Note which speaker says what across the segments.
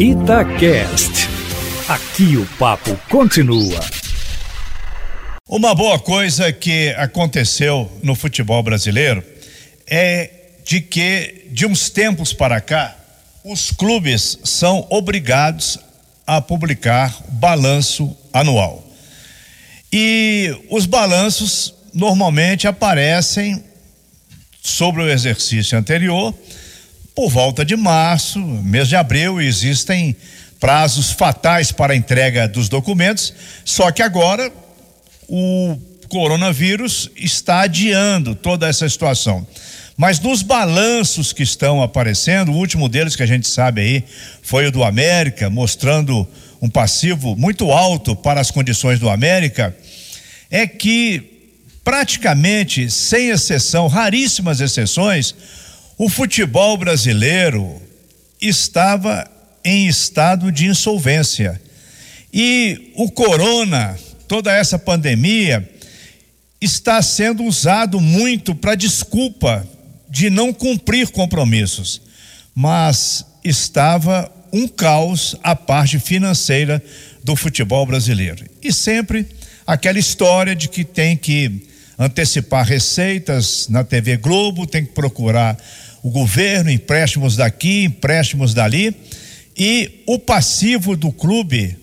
Speaker 1: Itacast. Aqui o papo continua.
Speaker 2: Uma boa coisa que aconteceu no futebol brasileiro é de que, de uns tempos para cá, os clubes são obrigados a publicar balanço anual. E os balanços normalmente aparecem sobre o exercício anterior por volta de março, mês de abril, existem prazos fatais para a entrega dos documentos, só que agora o coronavírus está adiando toda essa situação. Mas nos balanços que estão aparecendo, o último deles que a gente sabe aí foi o do América, mostrando um passivo muito alto para as condições do América, é que praticamente, sem exceção, raríssimas exceções, o futebol brasileiro estava em estado de insolvência. E o corona, toda essa pandemia, está sendo usado muito para desculpa de não cumprir compromissos. Mas estava um caos a parte financeira do futebol brasileiro. E sempre aquela história de que tem que antecipar receitas na TV Globo, tem que procurar o governo, empréstimos daqui, empréstimos dali, e o passivo do clube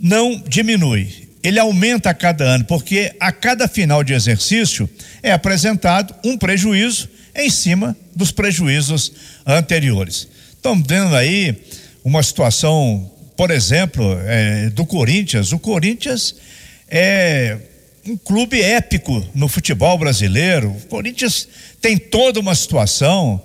Speaker 2: não diminui. Ele aumenta a cada ano, porque a cada final de exercício é apresentado um prejuízo em cima dos prejuízos anteriores. Estamos vendo aí uma situação, por exemplo, é, do Corinthians. O Corinthians é um clube épico no futebol brasileiro. O Corinthians tem toda uma situação.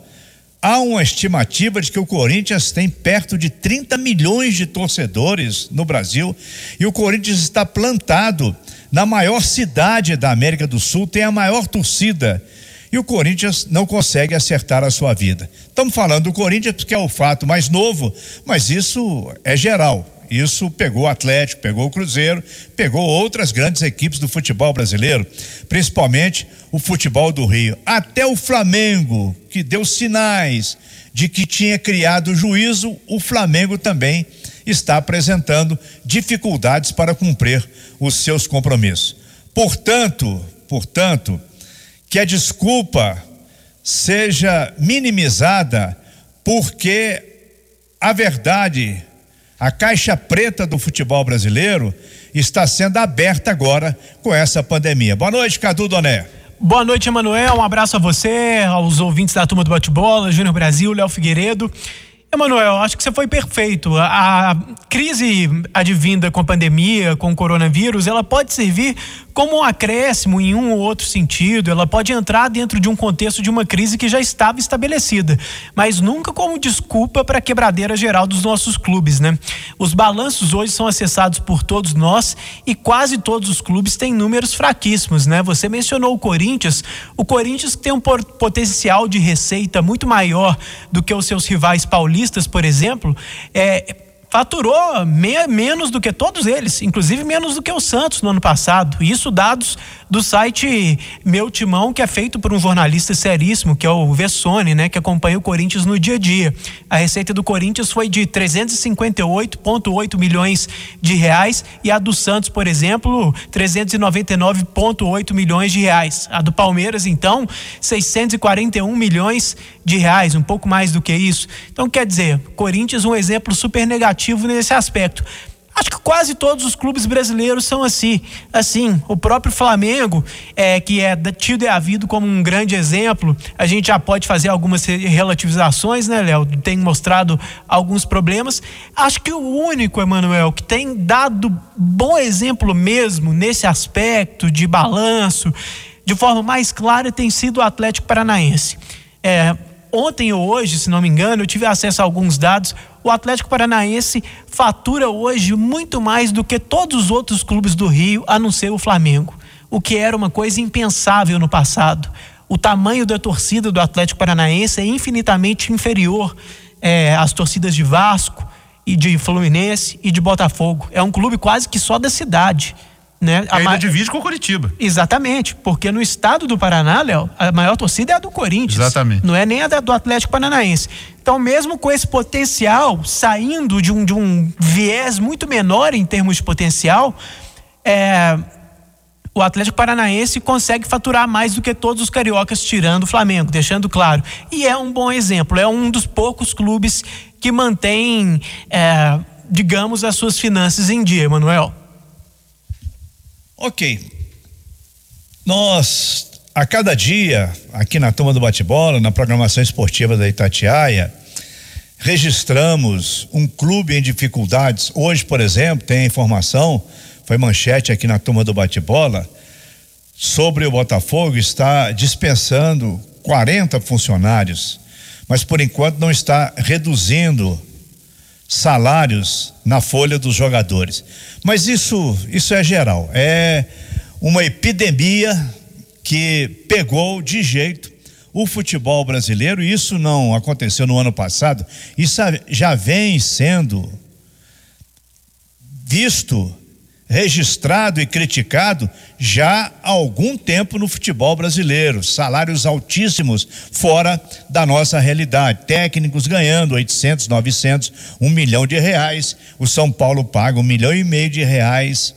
Speaker 2: Há uma estimativa de que o Corinthians tem perto de 30 milhões de torcedores no Brasil e o Corinthians está plantado na maior cidade da América do Sul, tem a maior torcida. E o Corinthians não consegue acertar a sua vida. Estamos falando do Corinthians porque é o fato mais novo, mas isso é geral. Isso pegou o Atlético, pegou o Cruzeiro, pegou outras grandes equipes do futebol brasileiro, principalmente o futebol do Rio. Até o Flamengo, que deu sinais de que tinha criado juízo, o Flamengo também está apresentando dificuldades para cumprir os seus compromissos. Portanto, portanto, que a desculpa seja minimizada, porque a verdade a caixa preta do futebol brasileiro está sendo aberta agora com essa pandemia. Boa noite, Cadu Doné.
Speaker 3: Boa noite, Emanuel. Um abraço a você, aos ouvintes da turma do bate-bola, Júnior Brasil, Léo Figueiredo. Emanuel, acho que você foi perfeito. A, crise advinda com a pandemia, com o coronavírus, ela pode servir como um acréscimo em um ou outro sentido, ela pode entrar dentro de um contexto de uma crise que já estava estabelecida, mas nunca como desculpa para a quebradeira geral dos nossos clubes, né? Os balanços hoje são acessados por todos nós e quase todos os clubes têm números fraquíssimos, né? Você mencionou o Corinthians, o Corinthians tem um potencial de receita muito maior do que os seus rivais paulistas, por exemplo, é faturou me, menos do que todos eles, inclusive menos do que o Santos no ano passado. Isso dados do site Meu Timão, que é feito por um jornalista seríssimo, que é o Vessone, né, que acompanha o Corinthians no dia a dia. A receita do Corinthians foi de 358,8 milhões de reais e a do Santos, por exemplo, 399,8 milhões de reais. A do Palmeiras, então, 641 milhões de reais, um pouco mais do que isso. Então, quer dizer, Corinthians um exemplo super negativo nesse aspecto. Acho que quase todos os clubes brasileiros são assim. Assim, o próprio Flamengo, é, que é tido e havido como um grande exemplo, a gente já pode fazer algumas relativizações, né, Léo? Tem mostrado alguns problemas. Acho que o único, Emanuel, que tem dado bom exemplo mesmo nesse aspecto de balanço, de forma mais clara, tem sido o Atlético Paranaense. É, ontem ou hoje, se não me engano, eu tive acesso a alguns dados. O Atlético Paranaense fatura hoje muito mais do que todos os outros clubes do Rio, a não ser o Flamengo, o que era uma coisa impensável no passado. O tamanho da torcida do Atlético Paranaense é infinitamente inferior é, às torcidas de Vasco e de Fluminense e de Botafogo. É um clube quase que só da cidade. Né?
Speaker 4: E ainda ma... divide com o Curitiba.
Speaker 3: Exatamente, porque no estado do Paraná, Léo, a maior torcida é a do Corinthians.
Speaker 4: Exatamente.
Speaker 3: Não é nem a do Atlético Paranaense. Então, mesmo com esse potencial, saindo de um, de um viés muito menor em termos de potencial, é, o Atlético Paranaense consegue faturar mais do que todos os cariocas, tirando o Flamengo, deixando claro. E é um bom exemplo, é um dos poucos clubes que mantém, é, digamos, as suas finanças em dia, Emanuel.
Speaker 2: Ok. Nós, a cada dia, aqui na Turma do Bate-Bola, na programação esportiva da Itatiaia, registramos um clube em dificuldades. Hoje, por exemplo, tem a informação, foi manchete aqui na Turma do Bate-Bola, sobre o Botafogo, está dispensando 40 funcionários, mas por enquanto não está reduzindo salários na folha dos jogadores. Mas isso, isso é geral, é uma epidemia que pegou de jeito o futebol brasileiro. Isso não aconteceu no ano passado, isso já vem sendo visto registrado e criticado já há algum tempo no futebol brasileiro. Salários altíssimos fora da nossa realidade. Técnicos ganhando 800, 900, um milhão de reais. O São Paulo paga um milhão e meio de reais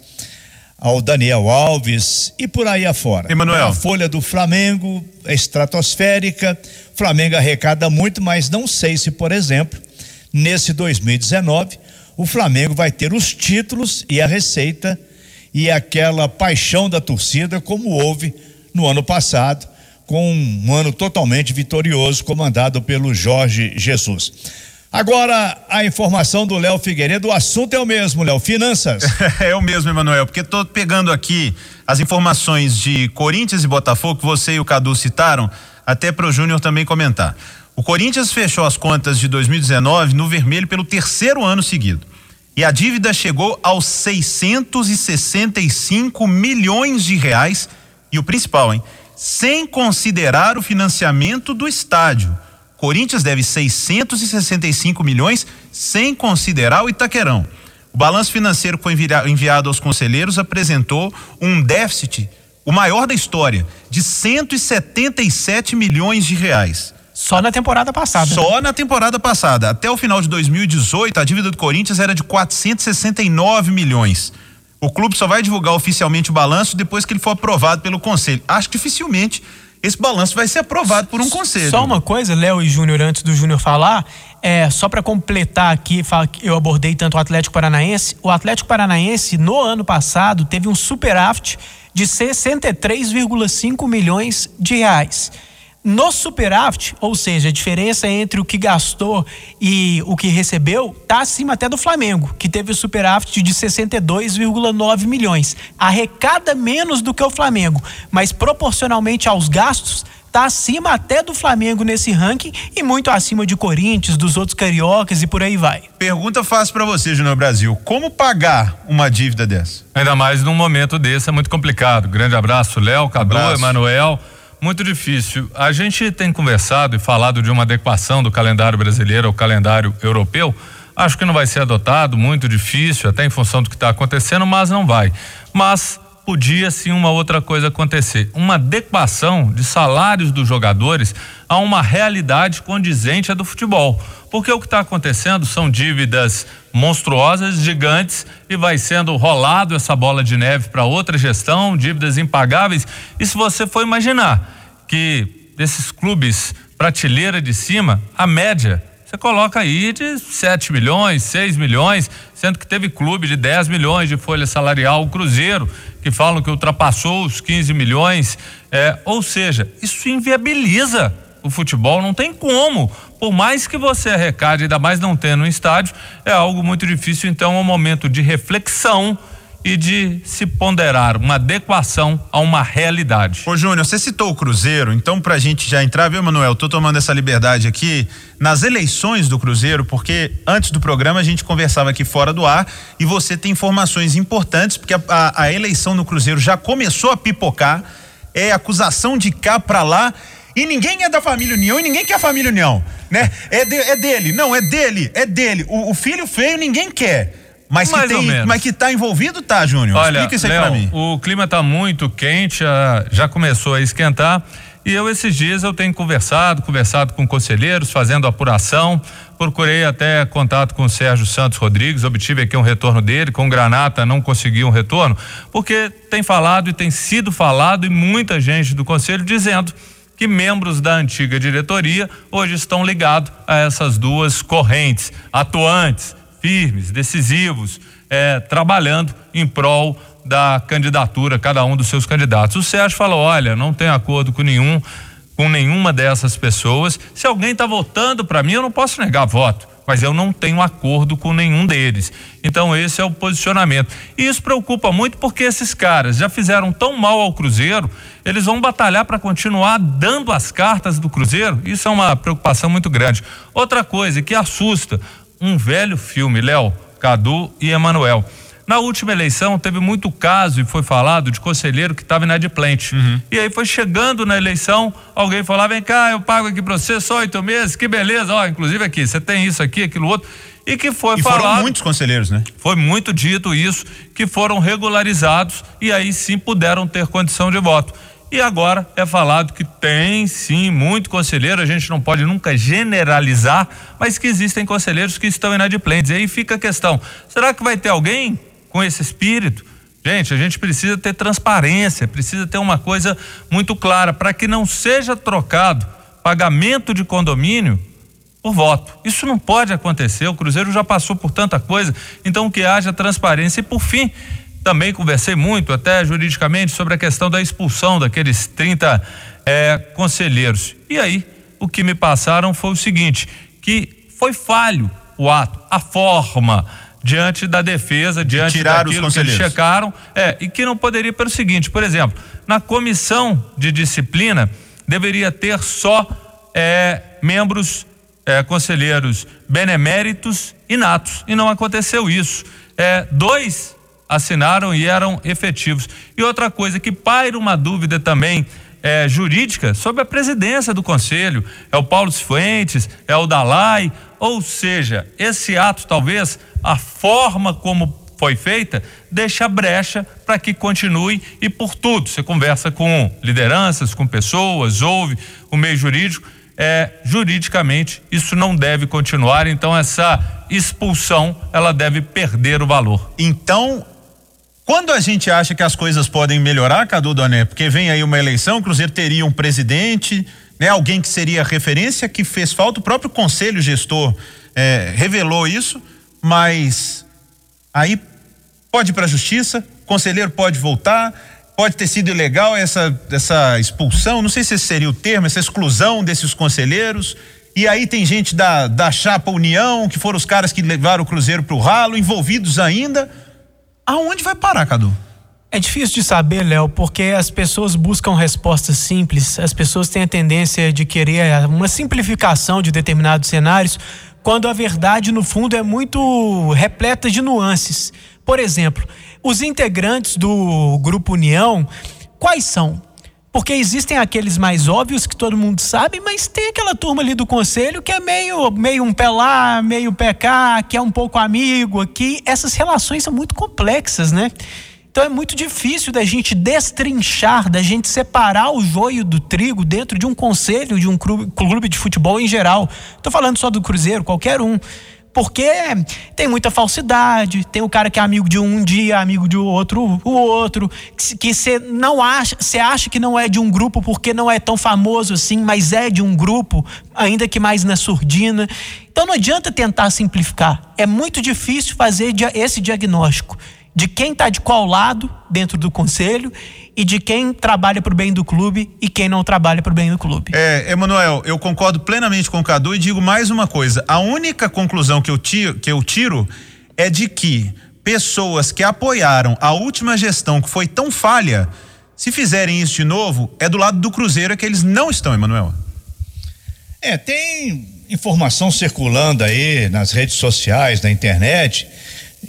Speaker 2: ao Daniel Alves e por aí afora.
Speaker 4: Emanuel.
Speaker 2: A folha do Flamengo é estratosférica. Flamengo arrecada muito, mas não sei se, por exemplo, nesse 2019 o Flamengo vai ter os títulos e a receita e aquela paixão da torcida como houve no ano passado, com um ano totalmente vitorioso comandado pelo Jorge Jesus. Agora, a informação do Léo Figueiredo, o assunto é o mesmo, Léo, finanças.
Speaker 4: é o mesmo, Emanuel, porque estou pegando aqui as informações de Corinthians e Botafogo que você e o Cadu citaram, até para o Júnior também comentar. O Corinthians fechou as contas de 2019 no vermelho pelo terceiro ano seguido. E a dívida chegou aos 665 milhões de reais. E o principal, hein? Sem considerar o financiamento do estádio. Corinthians deve 665 milhões sem considerar o Itaquerão. O balanço financeiro foi enviado aos conselheiros apresentou um déficit, o maior da história, de 177 milhões de reais.
Speaker 3: Só na temporada passada.
Speaker 4: Só na temporada passada. Até o final de 2018, a dívida do Corinthians era de 469 milhões. O clube só vai divulgar oficialmente o balanço depois que ele for aprovado pelo conselho. Acho que dificilmente esse balanço vai ser aprovado por um conselho.
Speaker 3: Só uma coisa, Léo e Júnior, antes do Júnior falar, é só para completar aqui, eu abordei tanto o Atlético Paranaense. O Atlético Paranaense, no ano passado, teve um superávit de 63,5 milhões de reais. No superávit, ou seja, a diferença entre o que gastou e o que recebeu, está acima até do Flamengo, que teve o superávit de 62,9 milhões. Arrecada menos do que o Flamengo, mas proporcionalmente aos gastos, está acima até do Flamengo nesse ranking e muito acima de Corinthians, dos outros cariocas e por aí vai.
Speaker 4: Pergunta fácil para você, Júnior Brasil. Como pagar uma dívida dessa?
Speaker 5: Ainda mais num momento desse é muito complicado. Grande abraço, Léo, Cadu, Emanuel muito difícil. A gente tem conversado e falado de uma adequação do calendário brasileiro ao calendário europeu. Acho que não vai ser adotado, muito difícil, até em função do que está acontecendo, mas não vai. Mas podia sim uma outra coisa acontecer, uma adequação de salários dos jogadores a uma realidade condizente à do futebol. Porque o que está acontecendo são dívidas monstruosas, gigantes, e vai sendo rolado essa bola de neve para outra gestão, dívidas impagáveis. E se você for imaginar que desses clubes prateleira de cima, a média você coloca aí de 7 milhões, 6 milhões, sendo que teve clube de 10 milhões de folha salarial, o Cruzeiro, que falam que ultrapassou os 15 milhões. É, ou seja, isso inviabiliza o futebol, não tem como. Por mais que você arrecade, ainda mais não tendo um estádio, é algo muito difícil. Então, é um momento de reflexão e de se ponderar uma adequação a uma realidade.
Speaker 4: Ô Júnior, você citou o Cruzeiro, então pra gente já entrar, viu, Manuel? Tô tomando essa liberdade aqui nas eleições do Cruzeiro, porque antes do programa a gente conversava aqui fora do ar e você tem informações importantes, porque a, a, a eleição no Cruzeiro já começou a pipocar, é acusação de cá pra lá e ninguém é da família União e ninguém quer a família União, né? É, de, é dele, não, é dele, é dele. O, o filho feio ninguém quer Mas que,
Speaker 5: Mais
Speaker 4: tem, mas que tá envolvido, tá, Júnior?
Speaker 5: Olha,
Speaker 4: Explica isso aí
Speaker 5: Léo,
Speaker 4: pra mim.
Speaker 5: o clima está muito quente, ah, já começou a esquentar. E eu, esses dias, eu tenho conversado, conversado com conselheiros, fazendo apuração. Procurei até contato com o Sérgio Santos Rodrigues, obtive aqui um retorno dele. Com Granata não consegui um retorno, porque tem falado e tem sido falado, e muita gente do conselho dizendo que membros da antiga diretoria hoje estão ligados a essas duas correntes, atuantes, firmes, decisivos, eh, trabalhando em prol da candidatura, cada um dos seus candidatos. O Sérgio falou: olha, não tem acordo com nenhum, com nenhuma dessas pessoas. Se alguém está votando para mim, eu não posso negar voto, mas eu não tenho acordo com nenhum deles. Então esse é o posicionamento. E isso preocupa muito porque esses caras já fizeram tão mal ao Cruzeiro, eles vão batalhar para continuar dando as cartas do Cruzeiro. Isso é uma preocupação muito grande. Outra coisa que assusta, um velho filme, Léo, Cadu e Emanuel. Na última eleição teve muito caso e foi falado de conselheiro que estava inadimplente. E aí foi chegando na eleição, alguém falou: vem cá, eu pago aqui para você só oito meses, que beleza, ó, inclusive aqui, você tem isso aqui, aquilo outro. E que foi
Speaker 4: E
Speaker 5: falado.
Speaker 4: foram muitos conselheiros, né?
Speaker 5: Foi muito dito isso, que foram regularizados e aí sim puderam ter condição de voto. E agora é falado que tem sim muito conselheiro, a gente não pode nunca generalizar, mas que existem conselheiros que estão inadimplentes. E aí fica a questão: será que vai ter alguém com esse espírito? Gente, a gente precisa ter transparência, precisa ter uma coisa muito clara para que não seja trocado pagamento de condomínio por voto. Isso não pode acontecer. O Cruzeiro já passou por tanta coisa, então que haja transparência. E por fim, também conversei muito, até juridicamente, sobre a questão da expulsão daqueles 30 eh, conselheiros. E aí, o que me passaram foi o seguinte: que foi falho o ato, a forma diante da defesa, diante
Speaker 4: tirar os
Speaker 5: daquilo que eles checaram, é, e que não poderia pelo seguinte, por exemplo, na comissão de disciplina deveria ter só é, membros é, conselheiros beneméritos e natos e não aconteceu isso. É, dois assinaram e eram efetivos. E outra coisa que paira uma dúvida também é, jurídica sobre a presidência do conselho. É o Paulo Cifuentes, é o Dalai, ou seja, esse ato talvez a forma como foi feita deixa brecha para que continue e por tudo. Você conversa com lideranças, com pessoas, ouve o meio jurídico. É, juridicamente isso não deve continuar, então essa expulsão ela deve perder o valor.
Speaker 4: Então, quando a gente acha que as coisas podem melhorar, Cadu Doné, porque vem aí uma eleição, o Cruzeiro teria um presidente, né, alguém que seria referência, que fez falta, o próprio conselho gestor eh, revelou isso, mas aí pode ir para a justiça, conselheiro pode voltar, pode ter sido ilegal essa, essa expulsão, não sei se esse seria o termo, essa exclusão desses conselheiros. E aí tem gente da, da Chapa União, que foram os caras que levaram o Cruzeiro pro ralo, envolvidos ainda. Aonde vai parar, Cadu?
Speaker 3: É difícil de saber, Léo, porque as pessoas buscam respostas simples, as pessoas têm a tendência de querer uma simplificação de determinados cenários, quando a verdade, no fundo, é muito repleta de nuances. Por exemplo, os integrantes do Grupo União, quais são? Porque existem aqueles mais óbvios que todo mundo sabe, mas tem aquela turma ali do conselho que é meio, meio um pé lá, meio pé cá, que é um pouco amigo aqui. Essas relações são muito complexas, né? Então é muito difícil da gente destrinchar, da gente separar o joio do trigo dentro de um conselho, de um clube, clube de futebol em geral. Estou falando só do Cruzeiro, qualquer um. Porque tem muita falsidade, tem o cara que é amigo de um, dia, amigo de outro, o outro, que você não acha, você acha que não é de um grupo porque não é tão famoso assim, mas é de um grupo, ainda que mais na surdina. Então não adianta tentar simplificar. É muito difícil fazer esse diagnóstico de quem está de qual lado dentro do conselho e de quem trabalha para o bem do clube e quem não trabalha para o bem do clube.
Speaker 4: É, Emanuel, eu concordo plenamente com o Cadu e digo mais uma coisa. A única conclusão que eu tiro, que eu tiro é de que pessoas que apoiaram a última gestão, que foi tão falha, se fizerem isso de novo, é do lado do Cruzeiro é que eles não estão, Emanuel.
Speaker 2: É, tem informação circulando aí nas redes sociais, na internet,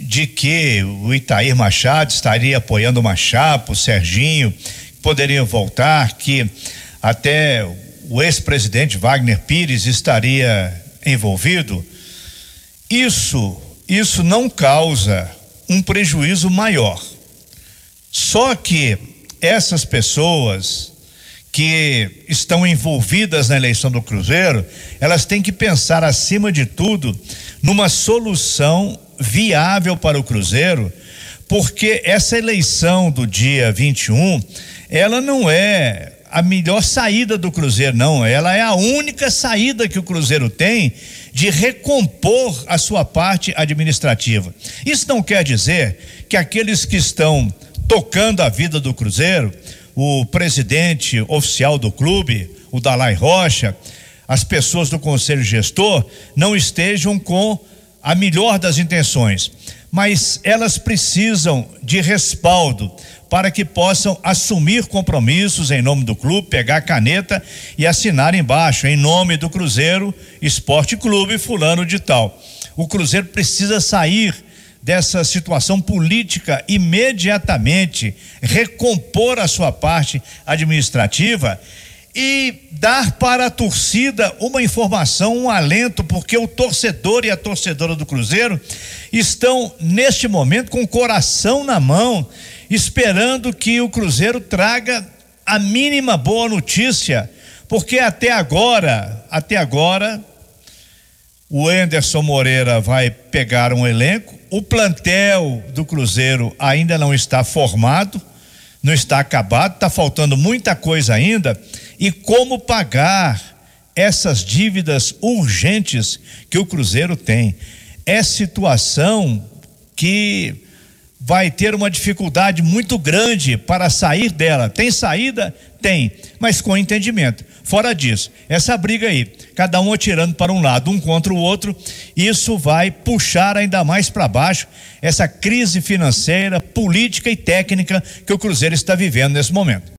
Speaker 2: de que o Itair Machado estaria apoiando o Machado, o Serginho, poderiam voltar, que até o ex-presidente Wagner Pires estaria envolvido. Isso isso não causa um prejuízo maior. Só que essas pessoas que estão envolvidas na eleição do Cruzeiro, elas têm que pensar, acima de tudo, numa solução viável para o Cruzeiro, porque essa eleição do dia 21, ela não é a melhor saída do Cruzeiro, não. Ela é a única saída que o Cruzeiro tem de recompor a sua parte administrativa. Isso não quer dizer que aqueles que estão tocando a vida do Cruzeiro, o presidente oficial do clube, o Dalai Rocha, as pessoas do conselho gestor não estejam com a melhor das intenções, mas elas precisam de respaldo para que possam assumir compromissos em nome do clube, pegar a caneta e assinar embaixo em nome do Cruzeiro Esporte Clube fulano de tal. O Cruzeiro precisa sair dessa situação política imediatamente, recompor a sua parte administrativa e dar para a torcida uma informação, um alento, porque o torcedor e a torcedora do Cruzeiro estão neste momento com o coração na mão, esperando que o Cruzeiro traga a mínima boa notícia, porque até agora, até agora, o Enderson Moreira vai pegar um elenco. O plantel do Cruzeiro ainda não está formado, não está acabado, está faltando muita coisa ainda. E como pagar essas dívidas urgentes que o Cruzeiro tem? É situação que vai ter uma dificuldade muito grande para sair dela. Tem saída? Tem, mas com entendimento. Fora disso, essa briga aí, cada um atirando para um lado, um contra o outro, isso vai puxar ainda mais para baixo essa crise financeira, política e técnica que o Cruzeiro está vivendo nesse momento.